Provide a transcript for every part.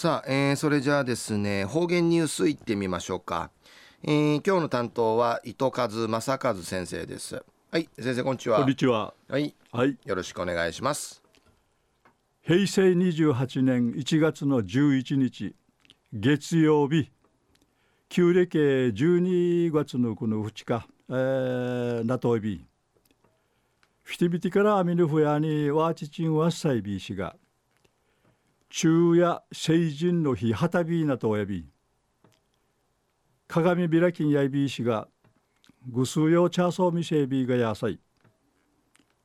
さあ、えー、それじゃあですね方言ニュースいってみましょうか、えー、今日の担当は糸数正和先生です。はい先生こんにちは。こんにちは。はい、はい、よろしくお願いします。平成28年1月の11日月曜日旧暦12月のこの2日、えー、なといび。フィティビティからアミヌフヤにワーチチンワッサイビー氏が昼夜成人の日はたびなとおやび鏡開きんやいび氏がぐすうよチャーソーミセービがやさい。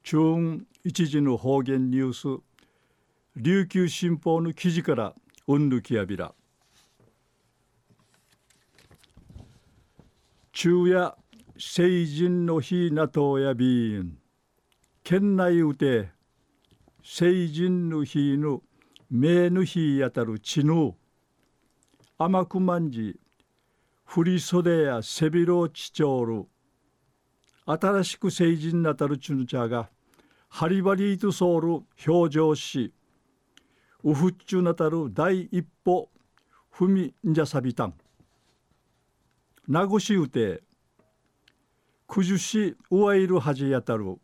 中一時の方言ニュース琉球新報の記事からうんぬきやびら。昼夜成人の日なとやびん県内うて成人の日の名の日やたるちぬ甘くまんじ振り袖や背広ちちょうる新しく成人なたるちぬちゃがハリバリーとソウル表情しウフッチュなたる第一歩踏みんじゃさびたん。名護市うて九十市うわいるはじやたる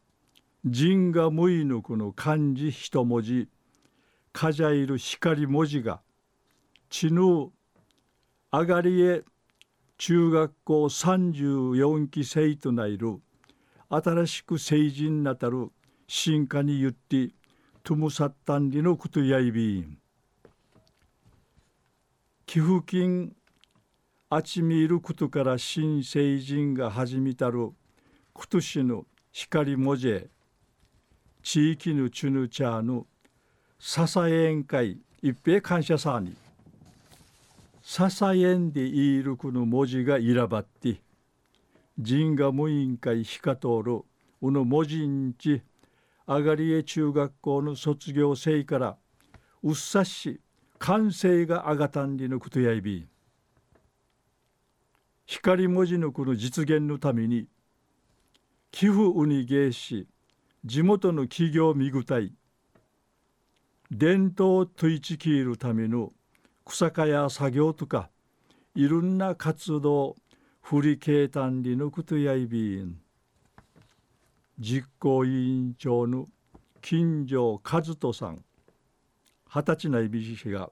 人がむいぬくの漢字一文字。かじゃいる光文字がちぬあがりえ中学校34期生とないる新しく成人なたる進化に言ってトゥムサッタンリのことやいびん。寄付金あちみいることから新成人が始めたる今年の光文字地域のチュヌチャーのささえん会一平感謝さに。ささえんでいるこの文字がいらばって。人が無委員会ひかとおる。うの文字んち。あがりえ中学校の卒業生から。うっさし。完成があがたんりのことやいび。光文字のこの実現のために。寄付うに芸し。地元の企業見具体伝統といちきるための草かや作業とかいろんな活動振り経単理のことやいびん。実行委員長の金城和人さん二十歳ないびしが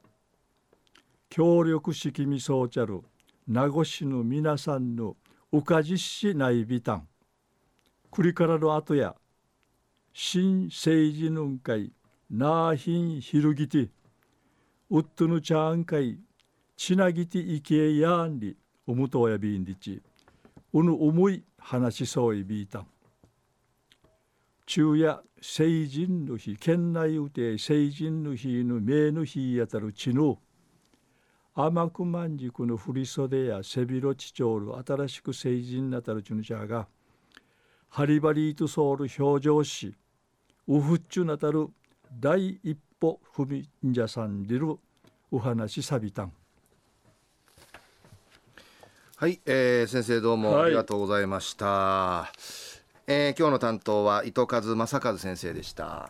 協力式みそうちゃる名護市の皆さんのうかじしないびたん。くりからの後や新政治のんかいなあひんひるぎてうっとぬちゃんかいちなぎていけやんりおむとやびんりちうぬ重い話しそういびいた昼夜成人の日県内うて成人の日の名の日やたるちぬ甘くまんじくの振り袖や背広ちちょうる新しく成人なたるちぬちゃがハリバリーとソウル表情しウフッチュなたる第一歩踏みんじゃさんりるお話さびたん。はい、えー、先生どうもありがとうございました、はい、えー、今日の担当は糸数正和先生でした